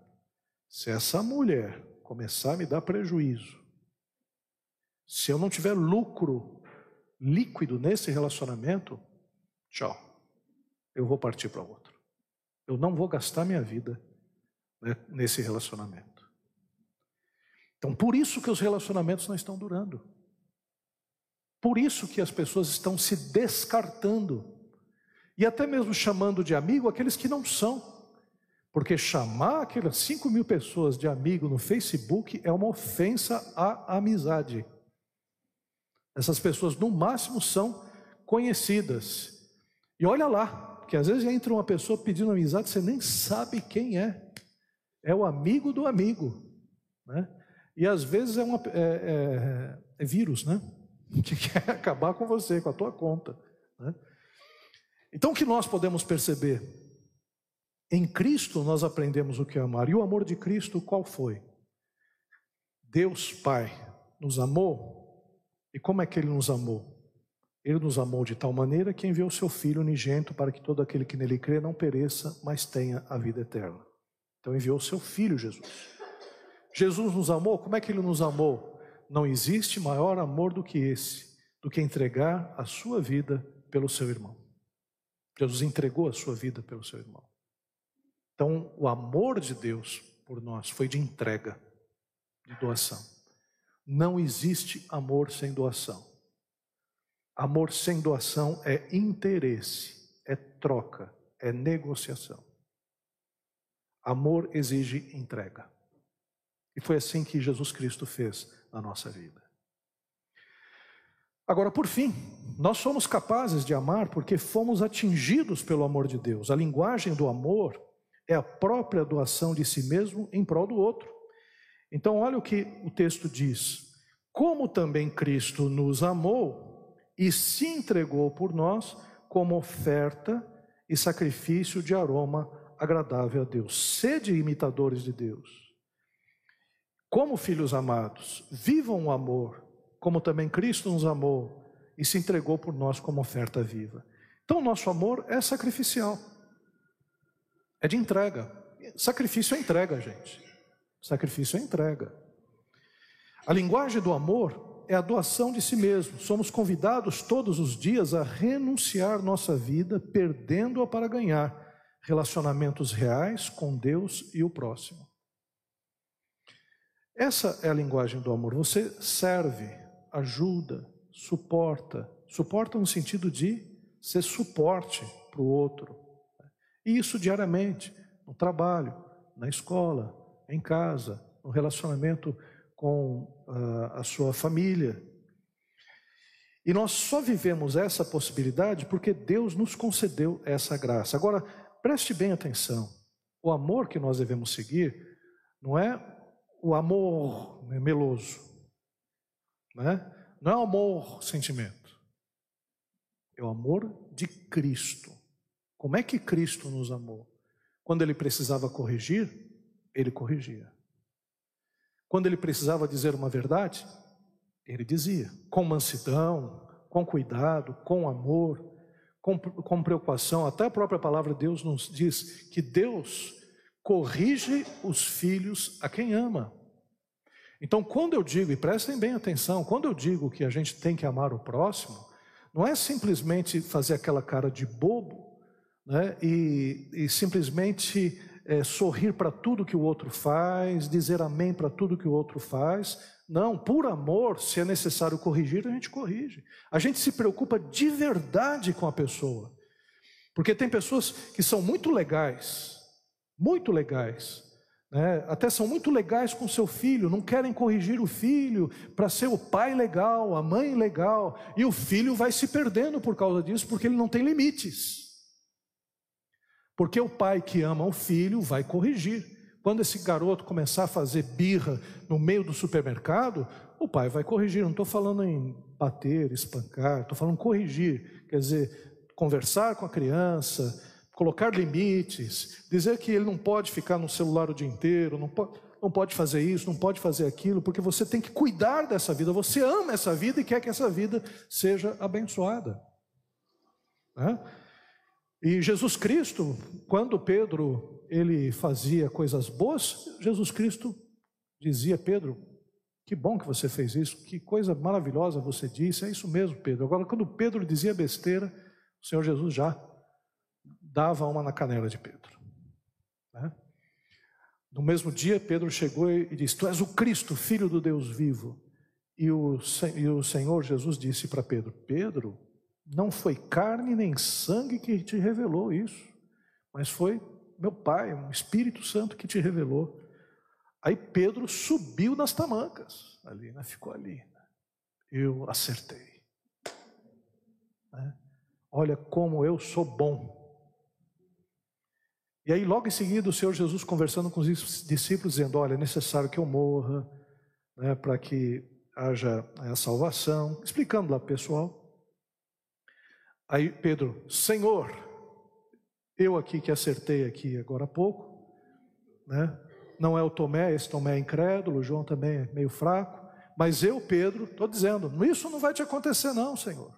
Se essa mulher começar a me dar prejuízo, se eu não tiver lucro líquido nesse relacionamento, tchau. Eu vou partir para outro. Eu não vou gastar minha vida né, nesse relacionamento. Então, por isso que os relacionamentos não estão durando. Por isso que as pessoas estão se descartando. E até mesmo chamando de amigo aqueles que não são. Porque chamar aquelas 5 mil pessoas de amigo no Facebook é uma ofensa à amizade. Essas pessoas, no máximo, são conhecidas. E olha lá, porque às vezes entra uma pessoa pedindo amizade, você nem sabe quem é. É o amigo do amigo. Né? E às vezes é, uma, é, é, é vírus, né? Que quer acabar com você, com a tua conta. Né? Então o que nós podemos perceber? Em Cristo nós aprendemos o que é amar. E o amor de Cristo qual foi? Deus Pai nos amou e como é que ele nos amou? Ele nos amou de tal maneira que enviou seu Filho unigento para que todo aquele que nele crê não pereça, mas tenha a vida eterna. Então enviou seu Filho Jesus. Jesus nos amou, como é que ele nos amou? Não existe maior amor do que esse, do que entregar a sua vida pelo seu irmão. Jesus entregou a sua vida pelo seu irmão. Então, o amor de Deus por nós foi de entrega, de doação. Não existe amor sem doação. Amor sem doação é interesse, é troca, é negociação. Amor exige entrega. E foi assim que Jesus Cristo fez na nossa vida. Agora, por fim, nós somos capazes de amar porque fomos atingidos pelo amor de Deus. A linguagem do amor é a própria doação de si mesmo em prol do outro. Então, olha o que o texto diz: Como também Cristo nos amou e se entregou por nós como oferta e sacrifício de aroma agradável a Deus. Sede imitadores de Deus. Como filhos amados, vivam o amor, como também Cristo nos amou e se entregou por nós como oferta viva. Então, nosso amor é sacrificial, é de entrega. Sacrifício é entrega, gente. Sacrifício é entrega. A linguagem do amor é a doação de si mesmo. Somos convidados todos os dias a renunciar nossa vida, perdendo-a para ganhar relacionamentos reais com Deus e o próximo. Essa é a linguagem do amor. Você serve, ajuda, suporta. Suporta no sentido de ser suporte para o outro. E isso diariamente, no trabalho, na escola, em casa, no relacionamento com uh, a sua família. E nós só vivemos essa possibilidade porque Deus nos concedeu essa graça. Agora, preste bem atenção: o amor que nós devemos seguir não é o amor meloso, né? não é o amor sentimento, é o amor de Cristo. Como é que Cristo nos amou? Quando ele precisava corrigir, ele corrigia. Quando ele precisava dizer uma verdade, ele dizia, com mansidão, com cuidado, com amor, com, com preocupação. Até a própria palavra de Deus nos diz que Deus corrige os filhos a quem ama. Então, quando eu digo, e prestem bem atenção, quando eu digo que a gente tem que amar o próximo, não é simplesmente fazer aquela cara de bobo né, e, e simplesmente é, sorrir para tudo que o outro faz, dizer amém para tudo que o outro faz. Não, por amor, se é necessário corrigir, a gente corrige. A gente se preocupa de verdade com a pessoa. Porque tem pessoas que são muito legais, muito legais, né? até são muito legais com seu filho, não querem corrigir o filho para ser o pai legal, a mãe legal, e o filho vai se perdendo por causa disso, porque ele não tem limites. Porque o pai que ama o filho vai corrigir. Quando esse garoto começar a fazer birra no meio do supermercado, o pai vai corrigir. Não estou falando em bater, espancar, estou falando corrigir. Quer dizer, conversar com a criança, colocar limites, dizer que ele não pode ficar no celular o dia inteiro, não pode, não pode fazer isso, não pode fazer aquilo, porque você tem que cuidar dessa vida. Você ama essa vida e quer que essa vida seja abençoada. Né? E Jesus Cristo, quando Pedro ele fazia coisas boas, Jesus Cristo dizia: Pedro, que bom que você fez isso, que coisa maravilhosa você disse, é isso mesmo, Pedro. Agora, quando Pedro dizia besteira, o Senhor Jesus já dava uma na canela de Pedro. Né? No mesmo dia, Pedro chegou e disse: Tu és o Cristo, filho do Deus vivo. E o, e o Senhor Jesus disse para Pedro: Pedro, não foi carne nem sangue que te revelou isso, mas foi meu Pai, um Espírito Santo que te revelou. Aí Pedro subiu nas tamancas, ali, né? ficou ali. Eu acertei. Né? Olha como eu sou bom. E aí, logo em seguida, o Senhor Jesus conversando com os discípulos, dizendo: Olha, é necessário que eu morra, né, para que haja a salvação, explicando lá pessoal. Aí Pedro, Senhor, eu aqui que acertei aqui agora há pouco, né? Não é o Tomé, esse Tomé é incrédulo, o João também é meio fraco, mas eu, Pedro, estou dizendo, isso não vai te acontecer não, Senhor.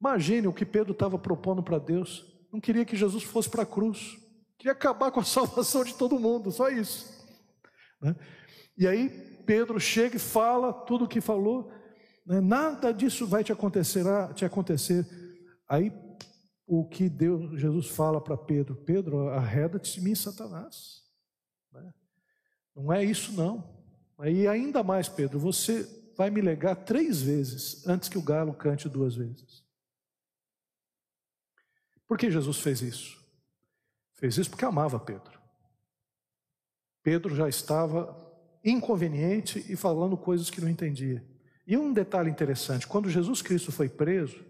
Imagine o que Pedro estava propondo para Deus. Não queria que Jesus fosse para a cruz. Queria acabar com a salvação de todo mundo, só isso. Né? E aí Pedro chega e fala tudo o que falou. Né? Nada disso vai te acontecer, te acontecer Aí o que Deus, Jesus fala para Pedro, Pedro, arreda-te de mim, Satanás. Né? Não é isso não. Aí ainda mais, Pedro, você vai me legar três vezes antes que o galo cante duas vezes. Por que Jesus fez isso? Fez isso porque amava Pedro. Pedro já estava inconveniente e falando coisas que não entendia. E um detalhe interessante: quando Jesus Cristo foi preso,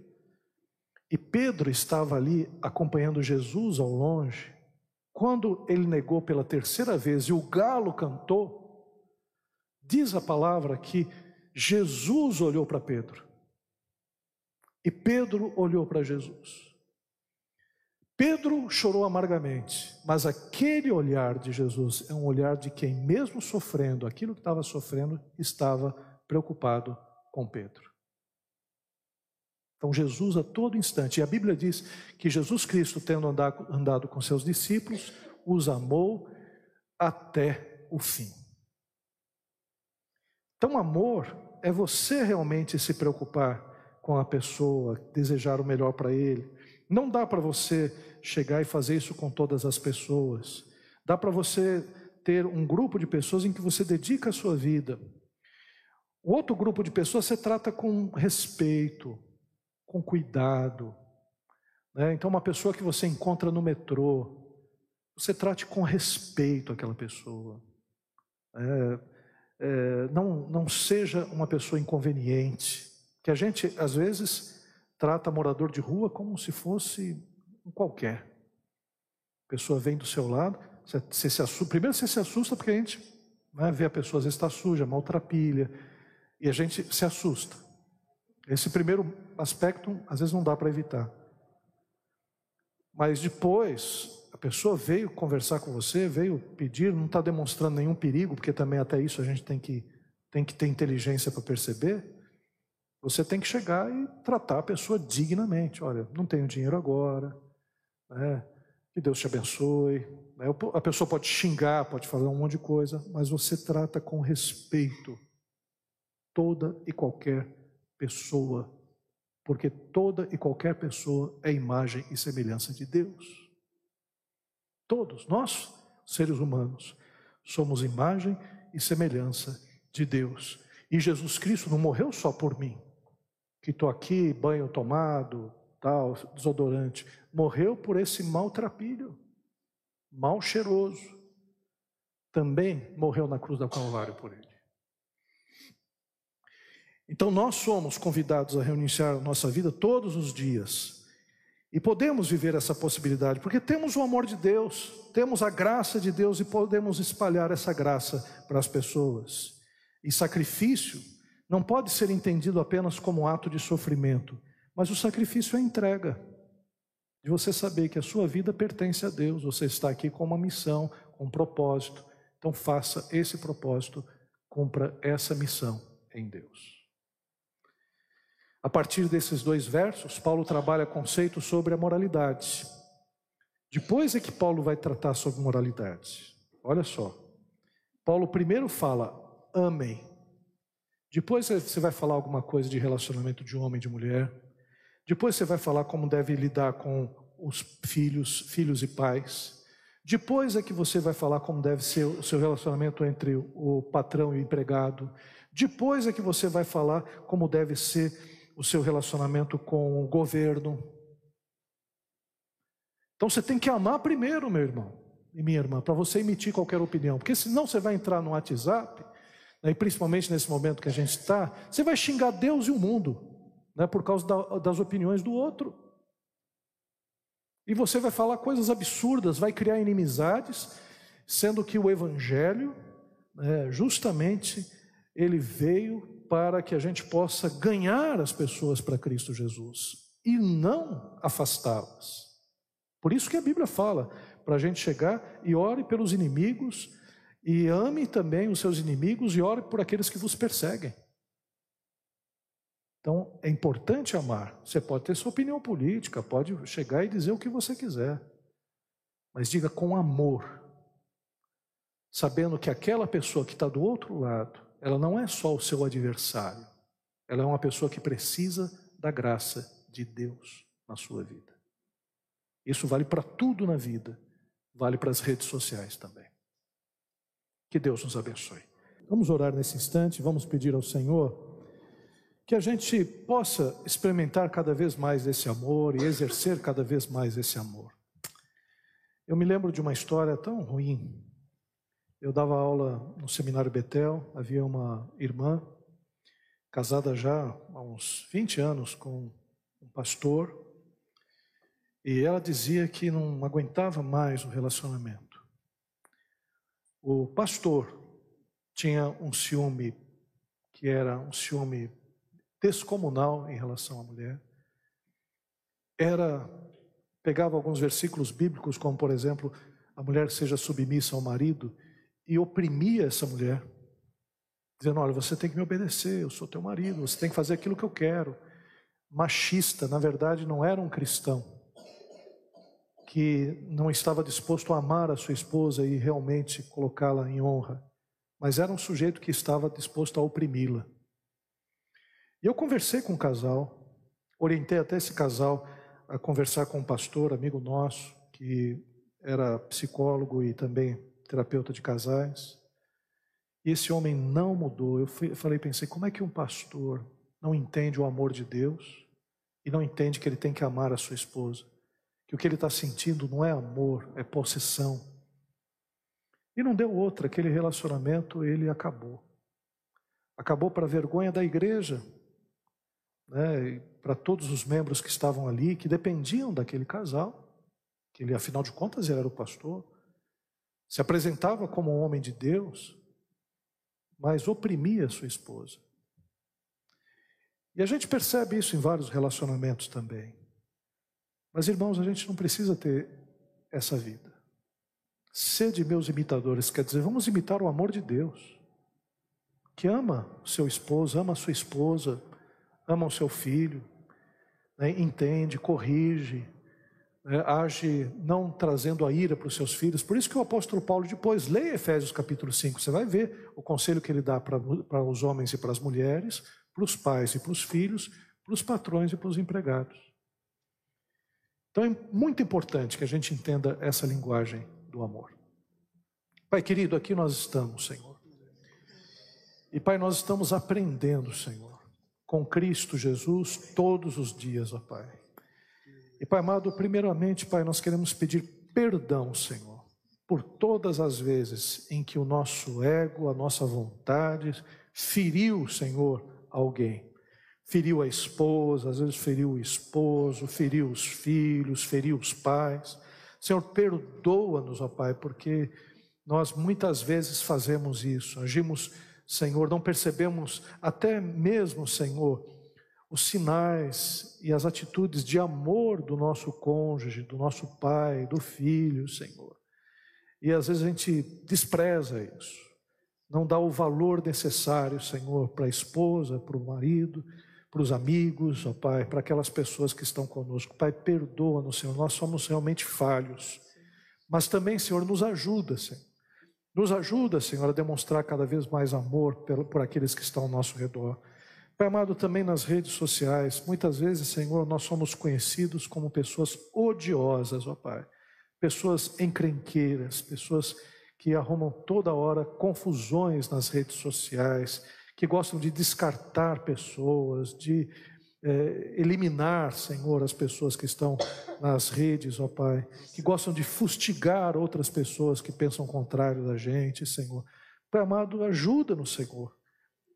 e Pedro estava ali acompanhando Jesus ao longe. Quando ele negou pela terceira vez e o galo cantou, diz a palavra que Jesus olhou para Pedro. E Pedro olhou para Jesus. Pedro chorou amargamente, mas aquele olhar de Jesus é um olhar de quem, mesmo sofrendo aquilo que estava sofrendo, estava preocupado com Pedro. Então, Jesus a todo instante, e a Bíblia diz que Jesus Cristo, tendo andado, com seus discípulos, os amou até o fim. Então, amor é você realmente se preocupar com a pessoa, desejar o melhor para ele. Não dá para você chegar e fazer isso com todas as pessoas. Dá para você ter um grupo de pessoas em que você dedica a sua vida. O outro grupo de pessoas você trata com respeito, com cuidado. Né? Então, uma pessoa que você encontra no metrô, você trate com respeito aquela pessoa. É, é, não, não seja uma pessoa inconveniente. Que a gente, às vezes, trata morador de rua como se fosse um qualquer. A pessoa vem do seu lado, você, você se assusta, primeiro você se assusta porque a gente né, vê a pessoa às vezes está suja, maltrapilha, e a gente se assusta. Esse primeiro aspecto, às vezes, não dá para evitar. Mas depois, a pessoa veio conversar com você, veio pedir, não está demonstrando nenhum perigo, porque também até isso a gente tem que, tem que ter inteligência para perceber. Você tem que chegar e tratar a pessoa dignamente. Olha, não tenho dinheiro agora, né? que Deus te abençoe. Né? A pessoa pode xingar, pode fazer um monte de coisa, mas você trata com respeito toda e qualquer pessoa, porque toda e qualquer pessoa é imagem e semelhança de Deus. Todos nós, seres humanos, somos imagem e semelhança de Deus. E Jesus Cristo não morreu só por mim, que estou aqui, banho tomado, tal, desodorante. Morreu por esse maltrapilho, mal cheiroso. Também morreu na cruz da Calvário por ele. Então nós somos convidados a reiniciar a nossa vida todos os dias. E podemos viver essa possibilidade, porque temos o amor de Deus, temos a graça de Deus e podemos espalhar essa graça para as pessoas. E sacrifício não pode ser entendido apenas como ato de sofrimento, mas o sacrifício é entrega. De você saber que a sua vida pertence a Deus, você está aqui com uma missão, com um propósito. Então faça esse propósito, cumpra essa missão em Deus. A partir desses dois versos, Paulo trabalha conceitos sobre a moralidade. Depois é que Paulo vai tratar sobre moralidade. Olha só. Paulo primeiro fala, amem. Depois você vai falar alguma coisa de relacionamento de homem e de mulher. Depois você vai falar como deve lidar com os filhos, filhos e pais. Depois é que você vai falar como deve ser o seu relacionamento entre o patrão e o empregado. Depois é que você vai falar como deve ser o seu relacionamento com o governo. Então você tem que amar primeiro, meu irmão e minha irmã, para você emitir qualquer opinião, porque senão você vai entrar no WhatsApp, né, e principalmente nesse momento que a gente está, você vai xingar Deus e o mundo, né, por causa da, das opiniões do outro. E você vai falar coisas absurdas, vai criar inimizades, sendo que o Evangelho, né, justamente, ele veio para que a gente possa ganhar as pessoas para Cristo Jesus e não afastá-las. Por isso que a Bíblia fala para a gente chegar e ore pelos inimigos e ame também os seus inimigos e ore por aqueles que vos perseguem. Então é importante amar. Você pode ter sua opinião política, pode chegar e dizer o que você quiser, mas diga com amor, sabendo que aquela pessoa que está do outro lado ela não é só o seu adversário, ela é uma pessoa que precisa da graça de Deus na sua vida. Isso vale para tudo na vida, vale para as redes sociais também. Que Deus nos abençoe. Vamos orar nesse instante, vamos pedir ao Senhor que a gente possa experimentar cada vez mais esse amor e exercer cada vez mais esse amor. Eu me lembro de uma história tão ruim eu dava aula no seminário Betel, havia uma irmã, casada já há uns 20 anos com um pastor, e ela dizia que não aguentava mais o relacionamento. O pastor tinha um ciúme que era um ciúme descomunal em relação à mulher. Era pegava alguns versículos bíblicos, como por exemplo, a mulher seja submissa ao marido, e oprimia essa mulher, dizendo: Olha, você tem que me obedecer, eu sou teu marido, você tem que fazer aquilo que eu quero. machista, na verdade não era um cristão, que não estava disposto a amar a sua esposa e realmente colocá-la em honra, mas era um sujeito que estava disposto a oprimi-la. E eu conversei com o casal, orientei até esse casal a conversar com um pastor, amigo nosso, que era psicólogo e também terapeuta de casais. E esse homem não mudou. Eu falei, pensei, como é que um pastor não entende o amor de Deus e não entende que ele tem que amar a sua esposa? Que o que ele está sentindo não é amor, é possessão. E não deu outra, aquele relacionamento ele acabou. Acabou para vergonha da igreja, né, para todos os membros que estavam ali, que dependiam daquele casal, que ele, afinal de contas, ele era o pastor, se apresentava como um homem de Deus, mas oprimia sua esposa. E a gente percebe isso em vários relacionamentos também. Mas, irmãos, a gente não precisa ter essa vida. Sede meus imitadores, quer dizer, vamos imitar o amor de Deus, que ama seu esposo, ama sua esposa, ama o seu filho, né, entende, corrige, né, age não trazendo a ira para os seus filhos. Por isso que o apóstolo Paulo depois leia Efésios capítulo 5, você vai ver o conselho que ele dá para, para os homens e para as mulheres, para os pais e para os filhos, para os patrões e para os empregados. Então é muito importante que a gente entenda essa linguagem do amor. Pai querido, aqui nós estamos, Senhor. E Pai, nós estamos aprendendo, Senhor com Cristo Jesus todos os dias, ó Pai. E Pai amado, primeiramente, Pai, nós queremos pedir perdão, Senhor, por todas as vezes em que o nosso ego, a nossa vontade feriu, Senhor, alguém. Feriu a esposa, às vezes feriu o esposo, feriu os filhos, feriu os pais. Senhor, perdoa-nos, ó Pai, porque nós muitas vezes fazemos isso, agimos Senhor, não percebemos até mesmo, Senhor, os sinais e as atitudes de amor do nosso cônjuge, do nosso pai, do filho, Senhor. E às vezes a gente despreza isso, não dá o valor necessário, Senhor, para a esposa, para o marido, para os amigos, ó Pai, para aquelas pessoas que estão conosco. Pai, perdoa-nos, Senhor, nós somos realmente falhos. Mas também, Senhor, nos ajuda, Senhor nos ajuda, Senhor, a demonstrar cada vez mais amor por aqueles que estão ao nosso redor. Pai amado, também nas redes sociais, muitas vezes, Senhor, nós somos conhecidos como pessoas odiosas, ó Pai. Pessoas encrenqueiras, pessoas que arrumam toda hora confusões nas redes sociais, que gostam de descartar pessoas, de é, eliminar, Senhor, as pessoas que estão nas redes, ó Pai, que gostam de fustigar outras pessoas que pensam contrário da gente, Senhor. Pai amado, ajuda-nos, Senhor,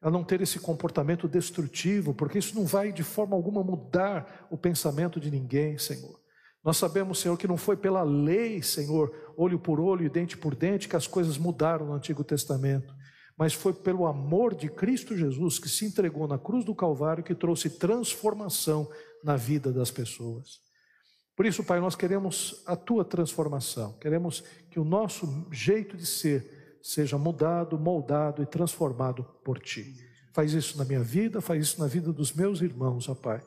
a não ter esse comportamento destrutivo, porque isso não vai de forma alguma mudar o pensamento de ninguém, Senhor. Nós sabemos, Senhor, que não foi pela lei, Senhor, olho por olho e dente por dente, que as coisas mudaram no Antigo Testamento mas foi pelo amor de Cristo Jesus que se entregou na cruz do Calvário que trouxe transformação na vida das pessoas. Por isso, Pai, nós queremos a tua transformação, queremos que o nosso jeito de ser seja mudado, moldado e transformado por ti. Faz isso na minha vida, faz isso na vida dos meus irmãos, ó Pai.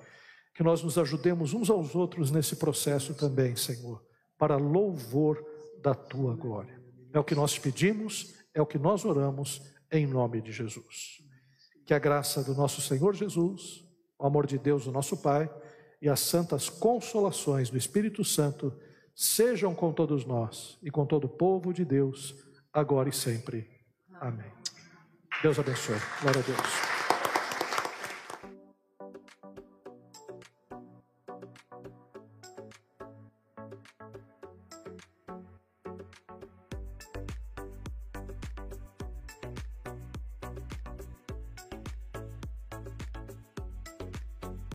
Que nós nos ajudemos uns aos outros nesse processo também, Senhor, para louvor da tua glória. É o que nós pedimos, é o que nós oramos em nome de Jesus. Que a graça do nosso Senhor Jesus, o amor de Deus, o nosso Pai, e as santas consolações do Espírito Santo sejam com todos nós e com todo o povo de Deus, agora e sempre. Amém. Deus abençoe. Glória a Deus.